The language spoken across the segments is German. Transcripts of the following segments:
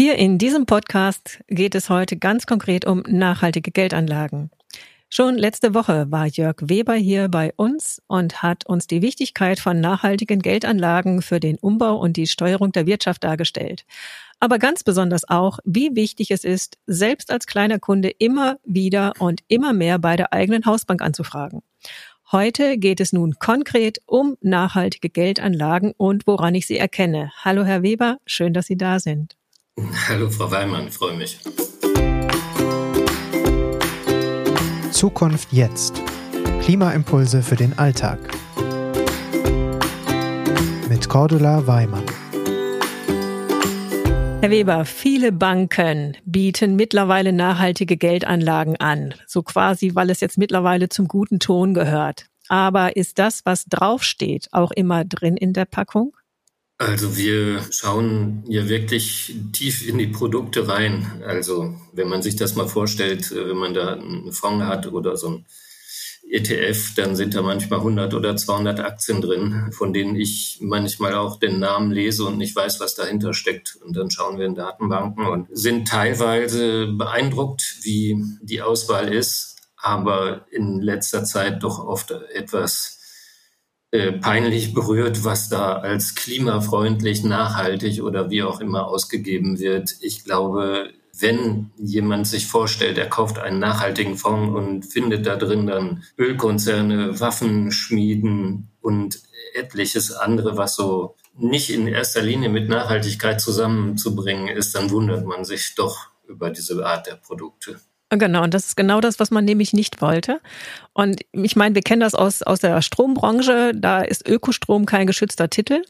Hier in diesem Podcast geht es heute ganz konkret um nachhaltige Geldanlagen. Schon letzte Woche war Jörg Weber hier bei uns und hat uns die Wichtigkeit von nachhaltigen Geldanlagen für den Umbau und die Steuerung der Wirtschaft dargestellt. Aber ganz besonders auch, wie wichtig es ist, selbst als kleiner Kunde immer wieder und immer mehr bei der eigenen Hausbank anzufragen. Heute geht es nun konkret um nachhaltige Geldanlagen und woran ich sie erkenne. Hallo Herr Weber, schön, dass Sie da sind. Hallo Frau Weimann, freue mich. Zukunft jetzt. Klimaimpulse für den Alltag. Mit Cordula Weimann. Herr Weber, viele Banken bieten mittlerweile nachhaltige Geldanlagen an, so quasi, weil es jetzt mittlerweile zum guten Ton gehört. Aber ist das, was draufsteht, auch immer drin in der Packung? Also wir schauen ja wirklich tief in die Produkte rein. Also wenn man sich das mal vorstellt, äh, wenn man da einen Fonds hat oder so ein ETF, dann sind da manchmal 100 oder 200 Aktien drin, von denen ich manchmal auch den Namen lese und nicht weiß, was dahinter steckt. Und dann schauen wir in Datenbanken und sind teilweise beeindruckt, wie die Auswahl ist, aber in letzter Zeit doch oft etwas äh, peinlich berührt, was da als klimafreundlich, nachhaltig oder wie auch immer ausgegeben wird. Ich glaube, wenn jemand sich vorstellt, er kauft einen nachhaltigen Fonds und findet da drin dann Ölkonzerne, Waffenschmieden und etliches andere, was so nicht in erster Linie mit Nachhaltigkeit zusammenzubringen ist, dann wundert man sich doch über diese Art der Produkte. Genau, und das ist genau das, was man nämlich nicht wollte. Und ich meine, wir kennen das aus, aus der Strombranche, da ist Ökostrom kein geschützter Titel.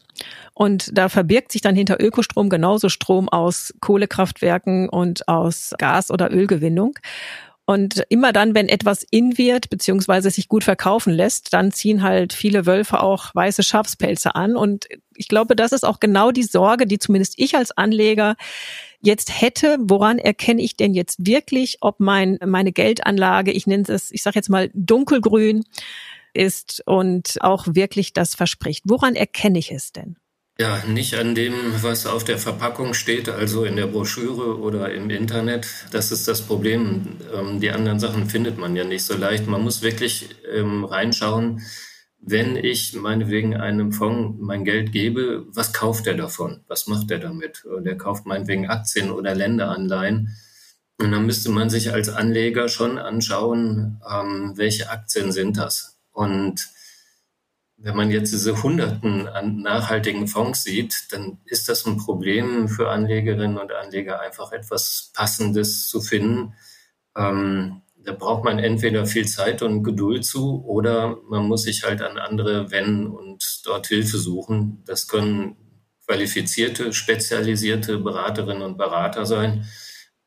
Und da verbirgt sich dann hinter Ökostrom genauso Strom aus Kohlekraftwerken und aus Gas- oder Ölgewinnung. Und immer dann, wenn etwas in wird, beziehungsweise sich gut verkaufen lässt, dann ziehen halt viele Wölfe auch weiße Schafspelze an. Und ich glaube, das ist auch genau die Sorge, die zumindest ich als Anleger jetzt hätte, woran erkenne ich denn jetzt wirklich, ob mein meine Geldanlage, ich nenne es, ich sage jetzt mal dunkelgrün ist und auch wirklich das verspricht. Woran erkenne ich es denn? Ja, nicht an dem, was auf der Verpackung steht, also in der Broschüre oder im Internet. Das ist das Problem. Ähm, die anderen Sachen findet man ja nicht so leicht. Man muss wirklich ähm, reinschauen, wenn ich meinetwegen einem Fonds mein Geld gebe, was kauft er davon? Was macht er damit? Der kauft meinetwegen Aktien oder Länderanleihen. Und dann müsste man sich als Anleger schon anschauen, ähm, welche Aktien sind das? Und wenn man jetzt diese Hunderten an nachhaltigen Fonds sieht, dann ist das ein Problem für Anlegerinnen und Anleger, einfach etwas Passendes zu finden. Ähm, da braucht man entweder viel Zeit und Geduld zu oder man muss sich halt an andere wenden und dort Hilfe suchen. Das können qualifizierte, spezialisierte Beraterinnen und Berater sein.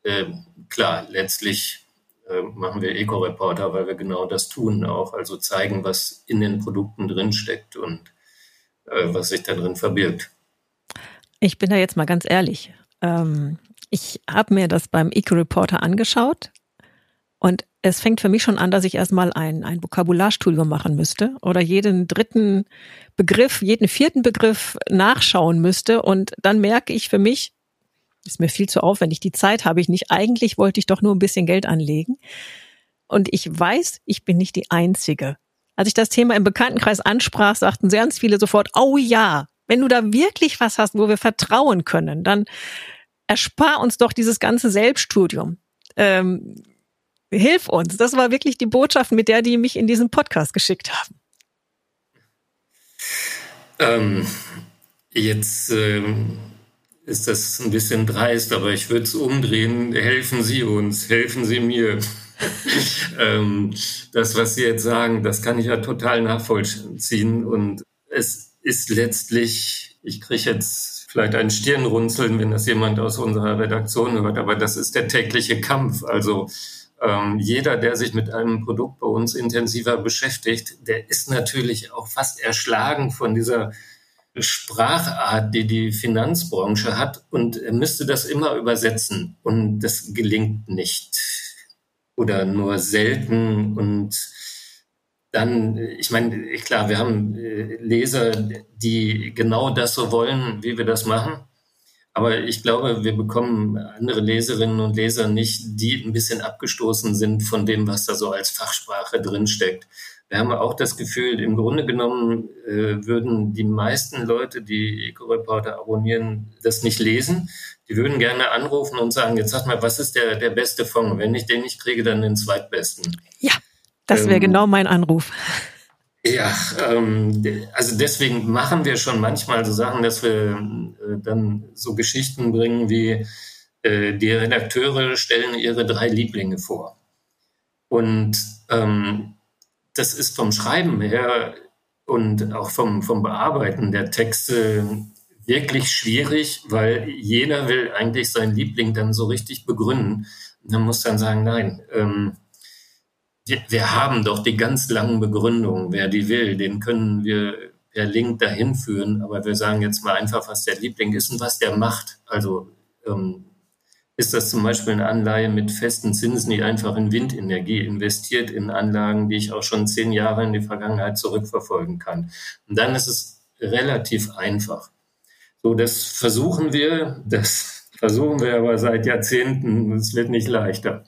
Äh, klar, letztlich äh, machen wir Eco-Reporter, weil wir genau das tun auch, also zeigen, was in den Produkten drinsteckt und äh, was sich da drin verbirgt. Ich bin da jetzt mal ganz ehrlich. Ähm, ich habe mir das beim Eco-Reporter angeschaut und es fängt für mich schon an, dass ich erstmal ein, ein Vokabularstudium machen müsste oder jeden dritten Begriff, jeden vierten Begriff nachschauen müsste. Und dann merke ich für mich, ist mir viel zu aufwendig, die Zeit habe ich nicht. Eigentlich wollte ich doch nur ein bisschen Geld anlegen. Und ich weiß, ich bin nicht die Einzige. Als ich das Thema im Bekanntenkreis ansprach, sagten ganz viele sofort, oh ja, wenn du da wirklich was hast, wo wir vertrauen können, dann erspar uns doch dieses ganze Selbststudium. Ähm, Hilf uns. Das war wirklich die Botschaft, mit der die mich in diesen Podcast geschickt haben. Ähm, jetzt ähm, ist das ein bisschen dreist, aber ich würde es umdrehen. Helfen Sie uns, helfen Sie mir. ähm, das, was Sie jetzt sagen, das kann ich ja total nachvollziehen. Und es ist letztlich, ich kriege jetzt vielleicht ein Stirnrunzeln, wenn das jemand aus unserer Redaktion hört, aber das ist der tägliche Kampf. Also ähm, jeder, der sich mit einem Produkt bei uns intensiver beschäftigt, der ist natürlich auch fast erschlagen von dieser Sprachart, die die Finanzbranche hat und müsste das immer übersetzen und das gelingt nicht oder nur selten und dann, ich meine, klar, wir haben äh, Leser, die genau das so wollen, wie wir das machen. Aber ich glaube, wir bekommen andere Leserinnen und Leser nicht, die ein bisschen abgestoßen sind von dem, was da so als Fachsprache drinsteckt. Wir haben auch das Gefühl, im Grunde genommen äh, würden die meisten Leute, die Eco-Reporter abonnieren, das nicht lesen. Die würden gerne anrufen und sagen, jetzt sag mal, was ist der, der beste Fonds? Wenn ich den nicht kriege, dann den zweitbesten. Ja, das wäre ähm, genau mein Anruf. Ja, ähm, also deswegen machen wir schon manchmal so Sachen, dass wir äh, dann so Geschichten bringen wie äh, die Redakteure stellen ihre drei Lieblinge vor. Und ähm, das ist vom Schreiben her und auch vom, vom Bearbeiten der Texte wirklich schwierig, weil jeder will eigentlich seinen Liebling dann so richtig begründen. Man muss dann sagen, nein, ähm, wir, haben doch die ganz langen Begründungen. Wer die will, den können wir per Link dahin führen. Aber wir sagen jetzt mal einfach, was der Liebling ist und was der macht. Also ähm, ist das zum Beispiel eine Anleihe mit festen Zinsen, die einfach in Windenergie investiert, in Anlagen, die ich auch schon zehn Jahre in die Vergangenheit zurückverfolgen kann. Und dann ist es relativ einfach. So, das versuchen wir, das versuchen wir aber seit Jahrzehnten. Es wird nicht leichter.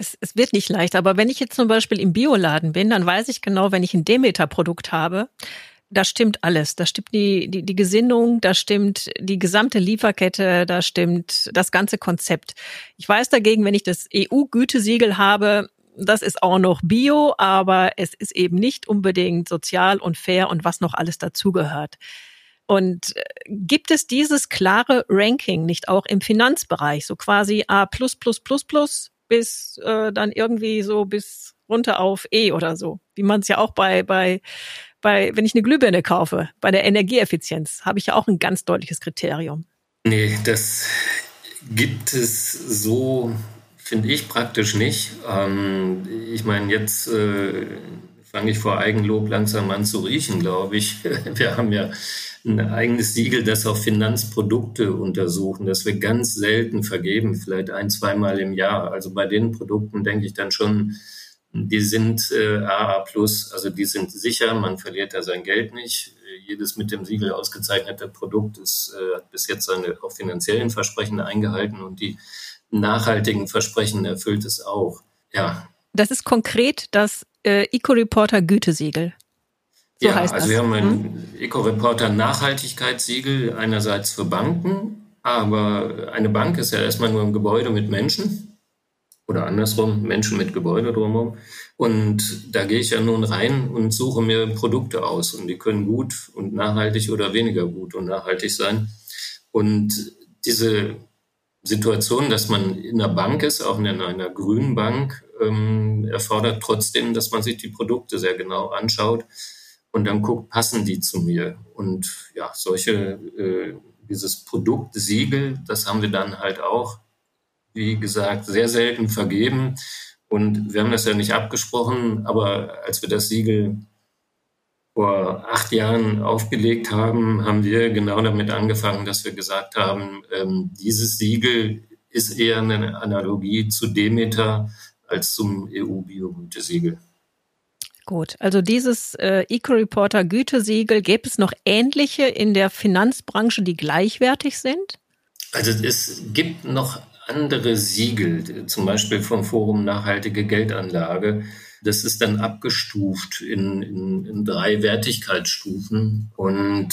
Es, es wird nicht leichter, aber wenn ich jetzt zum Beispiel im Bioladen bin, dann weiß ich genau, wenn ich ein Demeter-Produkt habe, da stimmt alles. Da stimmt die, die, die Gesinnung, da stimmt die gesamte Lieferkette, da stimmt das ganze Konzept. Ich weiß dagegen, wenn ich das EU-Gütesiegel habe, das ist auch noch Bio, aber es ist eben nicht unbedingt sozial und fair und was noch alles dazugehört. Und äh, gibt es dieses klare Ranking nicht auch im Finanzbereich, so quasi A plus plus plus plus bis äh, dann irgendwie so bis runter auf E oder so, wie man es ja auch bei bei bei, wenn ich eine Glühbirne kaufe, bei der Energieeffizienz, habe ich ja auch ein ganz deutliches Kriterium. Nee, das gibt es so, finde ich, praktisch nicht. Ähm, ich meine, jetzt äh, fange ich vor Eigenlob langsam an zu riechen, glaube ich. Wir haben ja ein eigenes Siegel, das auch Finanzprodukte untersuchen, das wir ganz selten vergeben, vielleicht ein, zweimal im Jahr. Also bei den Produkten denke ich dann schon, die sind äh, AA+, also die sind sicher, man verliert da sein Geld nicht. Jedes mit dem Siegel ausgezeichnete Produkt ist, äh, hat bis jetzt seine auch finanziellen Versprechen eingehalten und die nachhaltigen Versprechen erfüllt es auch. Ja. Das ist konkret das äh, Eco-Reporter Gütesiegel. So ja, heißt also das. wir haben ein hm? Eco-Reporter Nachhaltigkeitssiegel einerseits für Banken, aber eine Bank ist ja erstmal nur ein Gebäude mit Menschen oder andersrum, Menschen mit Gebäude drumherum. Und da gehe ich ja nun rein und suche mir Produkte aus und die können gut und nachhaltig oder weniger gut und nachhaltig sein. Und diese Situation, dass man in einer Bank ist, auch in einer grünen Bank, ähm, erfordert trotzdem, dass man sich die Produkte sehr genau anschaut und dann guckt, passen die zu mir? Und ja, solche, äh, dieses Produktsiegel, das haben wir dann halt auch wie gesagt, sehr selten vergeben. Und wir haben das ja nicht abgesprochen, aber als wir das Siegel vor acht Jahren aufgelegt haben, haben wir genau damit angefangen, dass wir gesagt haben, ähm, dieses Siegel ist eher eine Analogie zu Demeter als zum EU-Biogütesiegel. Gut, also dieses äh, Eco-Reporter Gütesiegel, gäbe es noch ähnliche in der Finanzbranche, die gleichwertig sind? Also es gibt noch andere Siegel, zum Beispiel vom Forum Nachhaltige Geldanlage. Das ist dann abgestuft in, in, in drei Wertigkeitsstufen. Und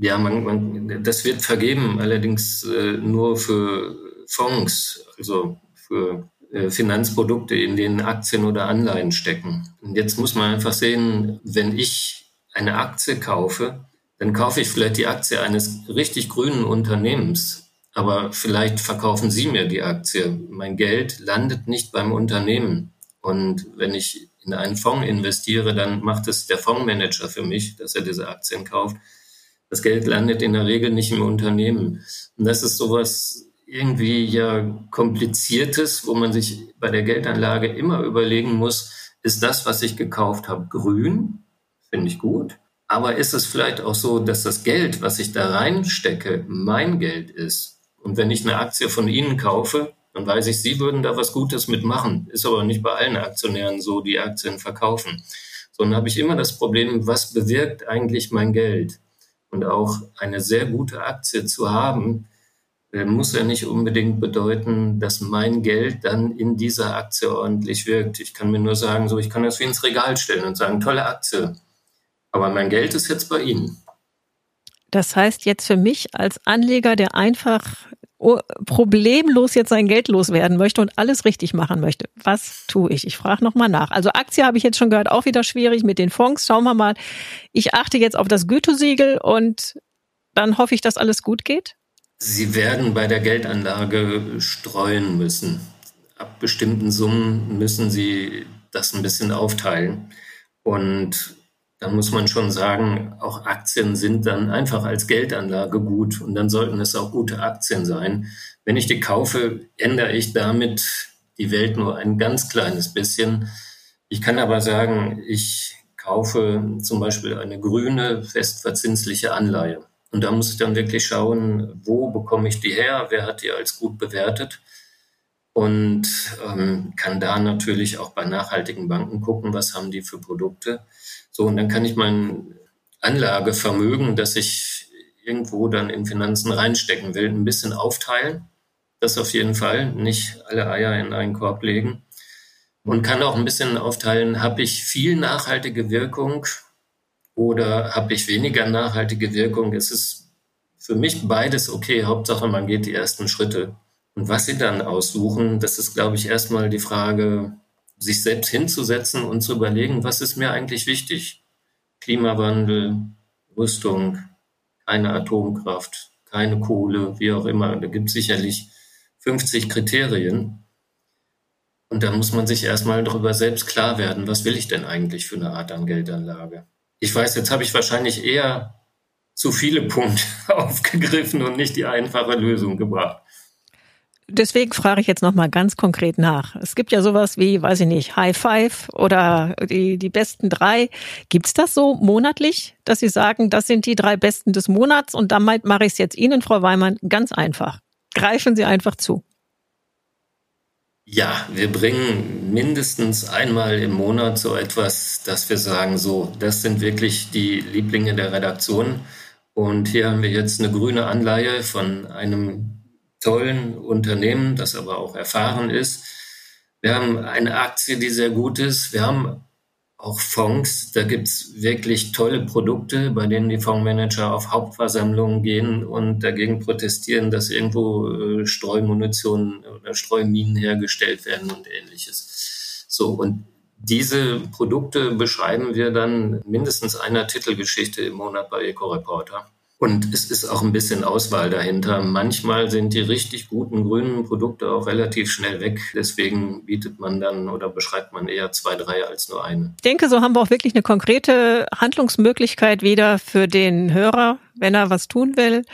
ja, man, man, das wird vergeben, allerdings äh, nur für Fonds, also für äh, Finanzprodukte, in denen Aktien oder Anleihen stecken. Und jetzt muss man einfach sehen, wenn ich eine Aktie kaufe, dann kaufe ich vielleicht die Aktie eines richtig grünen Unternehmens aber vielleicht verkaufen Sie mir die Aktie. Mein Geld landet nicht beim Unternehmen. Und wenn ich in einen Fonds investiere, dann macht es der Fondsmanager für mich, dass er diese Aktien kauft. Das Geld landet in der Regel nicht im Unternehmen. Und das ist sowas irgendwie ja kompliziertes, wo man sich bei der Geldanlage immer überlegen muss, ist das, was ich gekauft habe, grün? Finde ich gut. Aber ist es vielleicht auch so, dass das Geld, was ich da reinstecke, mein Geld ist? Und wenn ich eine Aktie von Ihnen kaufe, dann weiß ich, Sie würden da was Gutes mitmachen. Ist aber nicht bei allen Aktionären so, die Aktien verkaufen. Sondern habe ich immer das Problem, was bewirkt eigentlich mein Geld? Und auch eine sehr gute Aktie zu haben, äh, muss ja nicht unbedingt bedeuten, dass mein Geld dann in dieser Aktie ordentlich wirkt. Ich kann mir nur sagen, so, ich kann das wie ins Regal stellen und sagen, tolle Aktie. Aber mein Geld ist jetzt bei Ihnen. Das heißt jetzt für mich als Anleger, der einfach problemlos jetzt sein Geld loswerden möchte und alles richtig machen möchte. Was tue ich? Ich frage nochmal nach. Also Aktie habe ich jetzt schon gehört, auch wieder schwierig mit den Fonds. Schauen wir mal. Ich achte jetzt auf das Gütesiegel und dann hoffe ich, dass alles gut geht. Sie werden bei der Geldanlage streuen müssen. Ab bestimmten Summen müssen Sie das ein bisschen aufteilen. Und dann muss man schon sagen, auch Aktien sind dann einfach als Geldanlage gut und dann sollten es auch gute Aktien sein. Wenn ich die kaufe, ändere ich damit die Welt nur ein ganz kleines bisschen. Ich kann aber sagen, ich kaufe zum Beispiel eine grüne, festverzinsliche Anleihe. Und da muss ich dann wirklich schauen, wo bekomme ich die her, wer hat die als gut bewertet und ähm, kann da natürlich auch bei nachhaltigen Banken gucken, was haben die für Produkte. So, und dann kann ich mein Anlagevermögen, das ich irgendwo dann in Finanzen reinstecken will, ein bisschen aufteilen. Das auf jeden Fall, nicht alle Eier in einen Korb legen. Und kann auch ein bisschen aufteilen, habe ich viel nachhaltige Wirkung oder habe ich weniger nachhaltige Wirkung? Es ist für mich beides okay. Hauptsache, man geht die ersten Schritte. Und was sie dann aussuchen, das ist, glaube ich, erstmal die Frage, sich selbst hinzusetzen und zu überlegen, was ist mir eigentlich wichtig? Klimawandel, Rüstung, keine Atomkraft, keine Kohle, wie auch immer. Da gibt es sicherlich 50 Kriterien. Und da muss man sich erstmal darüber selbst klar werden, was will ich denn eigentlich für eine Art an Geldanlage? Ich weiß, jetzt habe ich wahrscheinlich eher zu viele Punkte aufgegriffen und nicht die einfache Lösung gebracht deswegen frage ich jetzt nochmal ganz konkret nach. Es gibt ja sowas wie, weiß ich nicht, High Five oder die, die besten drei. Gibt's das so monatlich, dass Sie sagen, das sind die drei besten des Monats und damit mache ich es jetzt Ihnen, Frau Weimann, ganz einfach. Greifen Sie einfach zu. Ja, wir bringen mindestens einmal im Monat so etwas, dass wir sagen, so, das sind wirklich die Lieblinge der Redaktion. Und hier haben wir jetzt eine grüne Anleihe von einem tollen Unternehmen, das aber auch erfahren ist. Wir haben eine Aktie, die sehr gut ist. Wir haben auch Fonds, da gibt's wirklich tolle Produkte, bei denen die Fondsmanager auf Hauptversammlungen gehen und dagegen protestieren, dass irgendwo äh, Streumunition oder Streuminen hergestellt werden und ähnliches. So, und diese Produkte beschreiben wir dann mindestens einer Titelgeschichte im Monat bei Eco-Reporter. Und es ist auch ein bisschen Auswahl dahinter. Manchmal sind die richtig guten grünen Produkte auch relativ schnell weg. Deswegen bietet man dann oder beschreibt man eher zwei, drei als nur eine. Ich denke, so haben wir auch wirklich eine konkrete Handlungsmöglichkeit wieder für den Hörer, wenn er was tun will.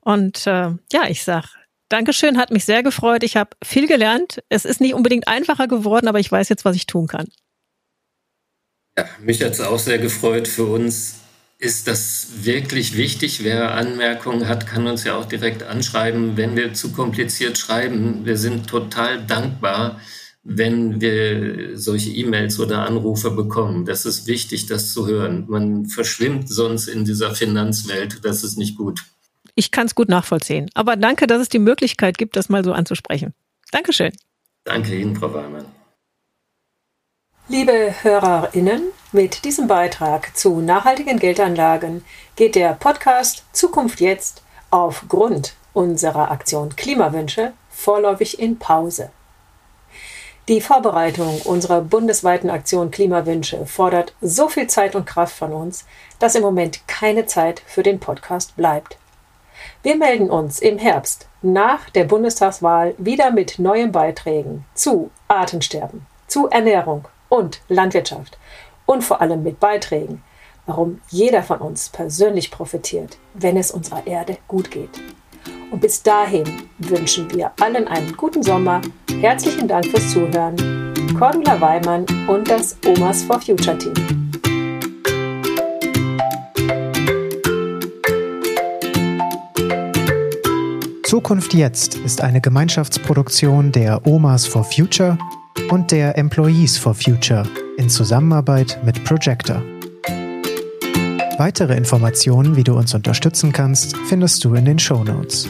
Und äh, ja, ich sag Dankeschön, hat mich sehr gefreut. Ich habe viel gelernt. Es ist nicht unbedingt einfacher geworden, aber ich weiß jetzt, was ich tun kann. Ja, mich hat es auch sehr gefreut für uns ist das wirklich wichtig. Wer Anmerkungen hat, kann uns ja auch direkt anschreiben, wenn wir zu kompliziert schreiben. Wir sind total dankbar, wenn wir solche E-Mails oder Anrufe bekommen. Das ist wichtig, das zu hören. Man verschwimmt sonst in dieser Finanzwelt. Das ist nicht gut. Ich kann es gut nachvollziehen. Aber danke, dass es die Möglichkeit gibt, das mal so anzusprechen. Dankeschön. Danke Ihnen, Frau Weimann. Liebe HörerInnen, mit diesem Beitrag zu nachhaltigen Geldanlagen geht der Podcast Zukunft jetzt aufgrund unserer Aktion Klimawünsche vorläufig in Pause. Die Vorbereitung unserer bundesweiten Aktion Klimawünsche fordert so viel Zeit und Kraft von uns, dass im Moment keine Zeit für den Podcast bleibt. Wir melden uns im Herbst nach der Bundestagswahl wieder mit neuen Beiträgen zu Artensterben, zu Ernährung und Landwirtschaft und vor allem mit Beiträgen, warum jeder von uns persönlich profitiert, wenn es unserer Erde gut geht. Und bis dahin wünschen wir allen einen guten Sommer. Herzlichen Dank fürs Zuhören. Cordula Weimann und das Omas for Future Team. Zukunft jetzt ist eine Gemeinschaftsproduktion der Omas for Future und der Employees for Future in Zusammenarbeit mit Projector. Weitere Informationen, wie du uns unterstützen kannst, findest du in den Show Notes.